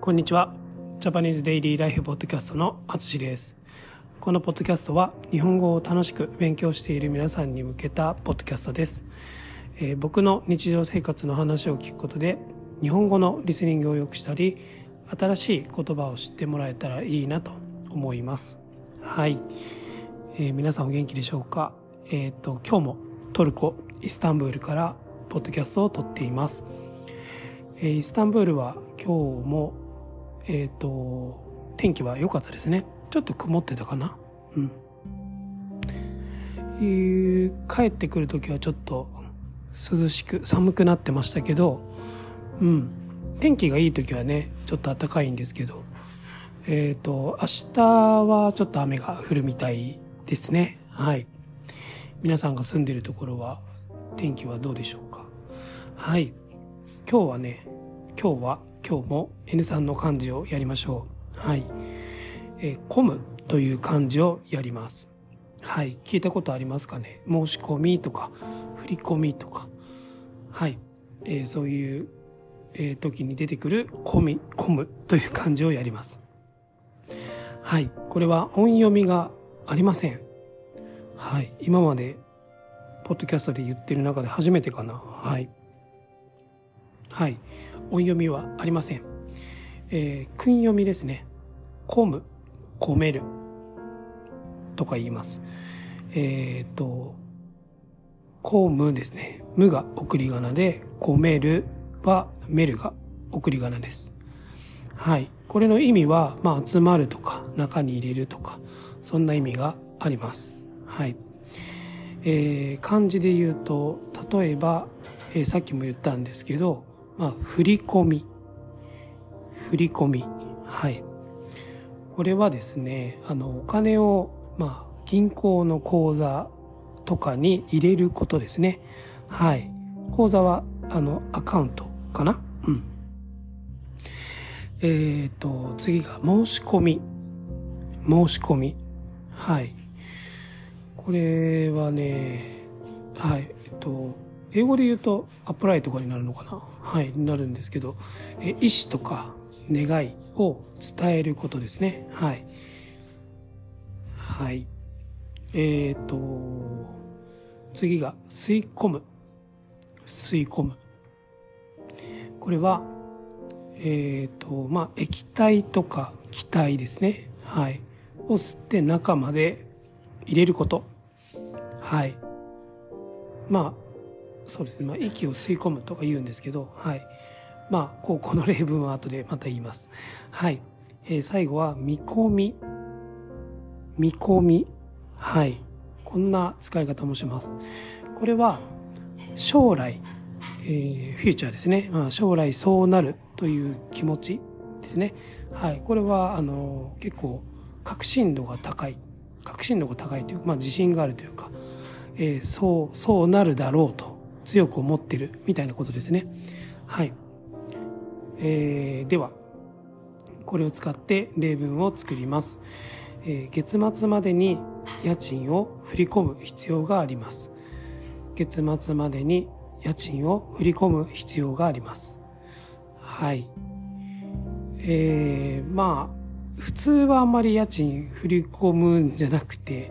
こんにちは。ジャパニーズデイリーライフポッドキャストのあつしです。このポッドキャストは日本語を楽しく勉強している皆さんに向けたポッドキャストです。えー僕の日常生活の話を聞くことで日本語のリスニングを良くしたり新しい言葉を知ってもらえたらいいなと思います。はい。えー皆さんお元気でしょうか？えっ、と、今日もトルコ、イスタンブールからポッドキャストを撮っています。えーイスタンブールは今日も、えっ、と、天気は良かったですね。ちょっと曇ってたかな？うん。えー帰ってくる時はちょっと涼しく、寒くなってましたけど、うん。天気がいい時はね、ちょっと暖かいんですけど、えっ、と、明日はちょっと雨が降るみたいですね。はい。皆さんが住んでるところは天気はどうでしょうか？はい。今日はね、今日は今日も N3 の漢字をやりましょう。はい。えー、込むという漢字をやります。はい。聞いたことありますかね？申し込みとか、振り込みとか。はい。えーそういう、えー時に出てくる込み、込むという漢字をやります。はい。これは音読みがありません。はい。今まで、ポッドキャストで言ってる中で初めてかな。はい。はい。音読みはありません。えー、訓読みですね。込む、込める。とか言います。えっ、と、込むですね。むが送り仮名で、込めるは、めるが送り仮名です。はい。これの意味は、まあ、集まるとか、中に入れるとか、そんな意味があります。はい。えー漢字で言うと、例えば、えーさっきも言ったんですけど、まあ、振り込み。振り込み。はい。これはですね、あの、お金を、まあ、銀行の口座とかに入れることですね。はい。口座は、あの、アカウントかな？うん。えっ、と、次が申し込み。申し込み。はい。これはね、はい。えっと、英語で言うとアプライとかになるのかな？はい、なるんですけど、え意思とか願いを伝えることですね。はい。はい。えっ、と、次が吸い込む。吸い込む。これは、えっ、と、まあ、液体とか気体ですね。はい。を吸って中まで入れること。はい。まあ、そうですね。まあ、息を吸い込むとか言うんですけど、はい。まあ、こう、この例文は後でまた言います。はい。えー最後は、見込み。見込み。はい。こんな使い方もします。これは、将来、えーフューチャーですね。まあ、将来そうなるという気持ちですね。はい。これは、あの、結構、確信度が高い。確信度が高いというか、まあ、自信があるというか、えーそう、そうなるだろうと強く思ってるみたいなことですね。はい。えーでは、これを使って例文を作ります。えー月末までに家賃を振り込む必要があります。月末までに家賃を振り込む必要があります。はい。えーまあ、普通はあんまり家賃振り込むんじゃなくて、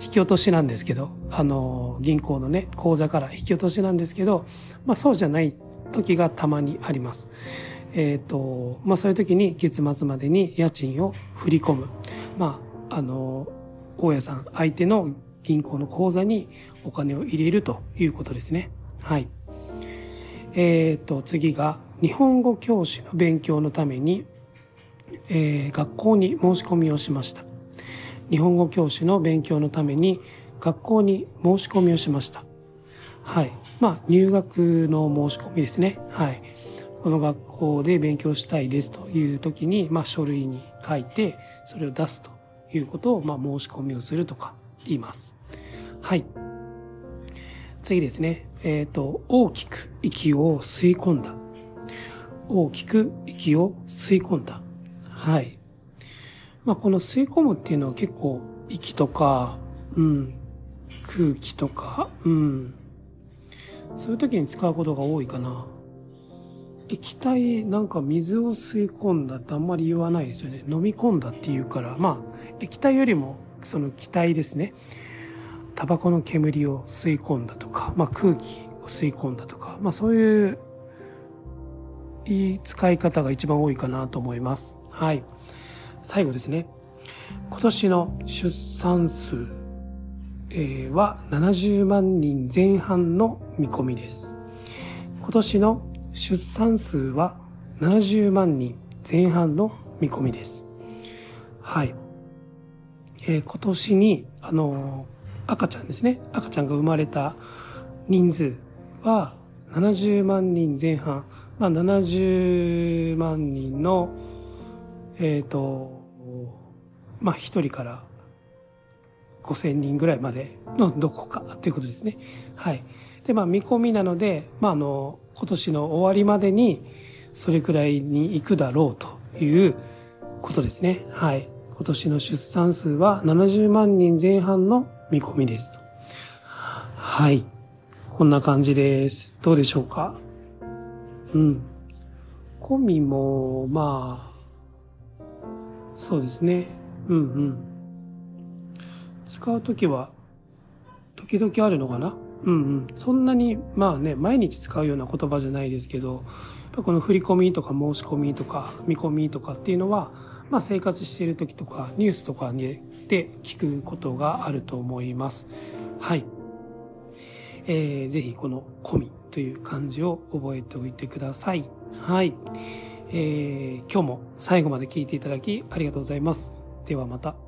引き落としなんですけど、あの、銀行のね、口座から引き落としなんですけど、まあそうじゃない時がたまにあります。えっ、と、まあそういう時に月末までに家賃を振り込む。まあ、あの、大家さん、相手の銀行の口座にお金を入れるということですね。はい。えっ、と、次が、日本語教師の勉強のために、えー学校に申し込みをしました。日本語教師の勉強のために学校に申し込みをしました。はい。まあ、入学の申し込みですね。はい。この学校で勉強したいですという時に、まあ、書類に書いて、それを出すということを、まあ、申し込みをするとか言います。はい。次ですね。えっ、と、大きく息を吸い込んだ。大きく息を吸い込んだ。はい。まあ、この吸い込むっていうのは結構息とか、うん、空気とか、うん、そういう時に使うことが多いかな。液体なんか水を吸い込んだってあんまり言わないですよね。飲み込んだっていうから。まあ液体よりもその気体ですね。タバコの煙を吸い込んだとか、まあ、空気を吸い込んだとか、まあ、そういういい使い方が一番多いかなと思います。はい。最後ですね今年の出産数、え、は70万人前半の見込みです今年の出産数は70万人前半の見込みです。はい。えー、今年に、あのー、赤ちゃんですね。赤ちゃんが生まれた人数は70万人前半。まあ、70万人の、えっ、ー、と、まあ、一人から5000人ぐらいまでのどこかっていうことですね。はい。で、まあ、見込みなので、まあ、あの、今年の終わりまでにそれくらいに行くだろうということですね。はい。今年の出産数は70万人前半の見込みです。はい。こんな感じです。どうでしょうか？うん。コミも、まあ、そうですね。うんうん。使うときは、時々あるのかな？うんうん、そんなにまあね毎日使うような言葉じゃないですけどこの振り込みとか申し込みとか見込みとかっていうのは、まあ、生活している時とかニュースとかにで聞くことがあると思います。はい。えー、ぜひこの「込み」という漢字を覚えておいてください。はい。えー、今日も最後まで聞いていただきありがとうございます。ではまた。